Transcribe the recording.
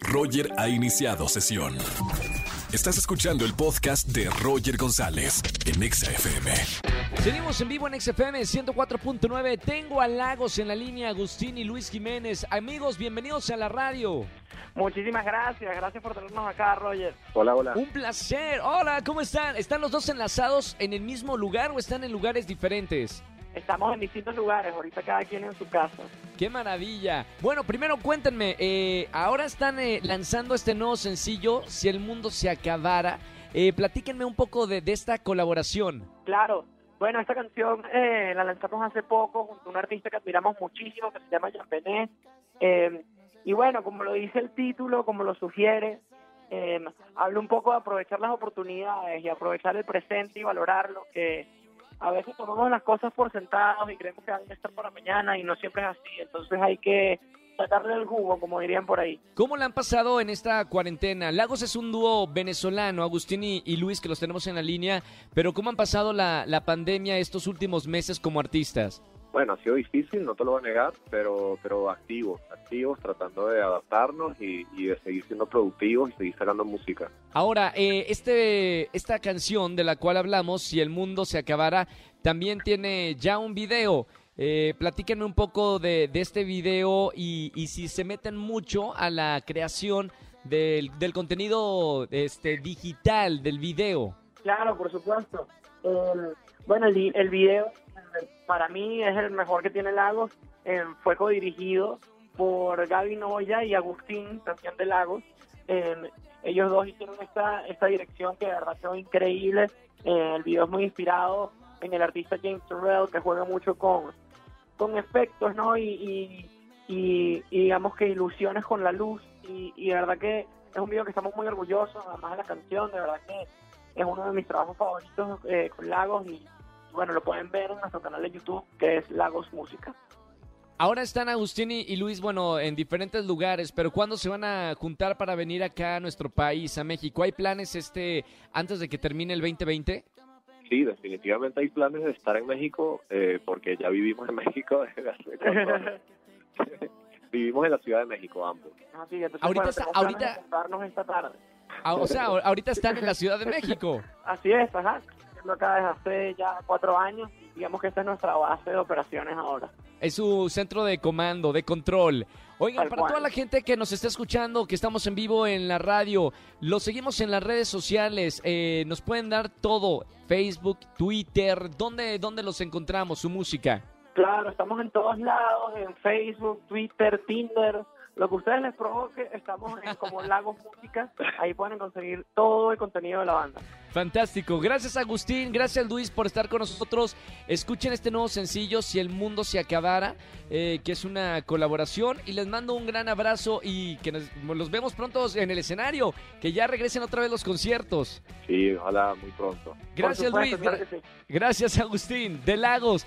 Roger ha iniciado sesión. Estás escuchando el podcast de Roger González en Exa FM. Seguimos en vivo en XFM 104.9. Tengo a Lagos en la línea, Agustín y Luis Jiménez. Amigos, bienvenidos a la radio. Muchísimas gracias, gracias por tenernos acá, Roger. Hola, hola. Un placer. Hola, ¿cómo están? ¿Están los dos enlazados en el mismo lugar o están en lugares diferentes? Estamos en distintos lugares, ahorita cada quien en su casa. ¡Qué maravilla! Bueno, primero cuéntenme, eh, ahora están eh, lanzando este nuevo sencillo, Si el mundo se acabara. Eh, platíquenme un poco de, de esta colaboración. Claro, bueno, esta canción eh, la lanzamos hace poco junto a un artista que admiramos muchísimo, que se llama Jean Benet. Eh, y bueno, como lo dice el título, como lo sugiere, eh, habla un poco de aprovechar las oportunidades y aprovechar el presente y valorarlo, que a veces tomamos las cosas por sentados y creemos que van a estar para mañana y no siempre es así. Entonces hay que sacarle el jugo, como dirían por ahí. ¿Cómo la han pasado en esta cuarentena? Lagos es un dúo venezolano, Agustín y, Luis, que los tenemos en la línea, pero ¿cómo han pasado la pandemia estos últimos meses como artistas? Bueno, ha sido difícil, no te lo voy a negar, pero, pero activos, activos, tratando de adaptarnos y, y de seguir siendo productivos y seguir sacando música. Ahora, eh, este, esta canción de la cual hablamos, Si el mundo se acabara, también tiene ya un video. Eh, platíquenme un poco de, de este video y, y si se meten mucho a la creación del, del contenido este, digital, del video. Claro, por supuesto. Eh, bueno, el, el video para mí es el mejor que tiene Lagos. Eh, fue codirigido por Gaby Noya y Agustín, también de Lagos. Eh, ellos dos hicieron esta, esta dirección que de verdad quedó increíble. Eh, el video es muy inspirado en el artista James Turrell, que juega mucho con, con efectos, ¿no? Y, y, y- y digamos que ilusiones con la luz. Y, y de verdad que es un video que estamos muy orgullosos, además de la canción, de verdad que es uno de mis trabajos favoritos eh, con Lagos y bueno, lo pueden ver en nuestro canal de YouTube que es Lagos Música. Ahora están Agustín y, y Luis, bueno, en diferentes lugares, pero ¿cuándo se van a juntar para venir acá a nuestro país, a México? ¿Hay planes este antes de que termine el 2020? Sí, definitivamente hay planes de estar en México, eh, porque ya vivimos en México desde hace. Vivimos en la Ciudad de México ambos. Así, entonces, Ahorita bueno, está- ahorita- de esta tarde. Ah, o sea, ahorita están en la Ciudad de México. Así es, ajá. Estoy acá desde hace ya cuatro años digamos que esta es nuestra base de operaciones ahora. Es su centro de comando, de control. Oigan, Tal para cual. toda la gente que nos está escuchando, que estamos en vivo en la radio, lo seguimos en las redes sociales, eh, nos pueden dar todo, Facebook, Twitter, ¿dónde, ¿dónde los encontramos, su música? Claro, estamos en todos lados, en Facebook, Twitter, Tinder, lo que ustedes les provoque, estamos en como Lagos Música, ahí pueden conseguir todo el contenido de la banda. Fantástico. Gracias Agustín, gracias Luis por estar con nosotros. Escuchen este nuevo sencillo, Si el mundo se acabara, eh, que es una colaboración. Y les mando un gran abrazo y que nos, los vemos pronto en el escenario, que ya regresen otra vez los conciertos. Sí, ojalá muy pronto. Gracias supuesto, Luis, gracias Agustín, de Lagos.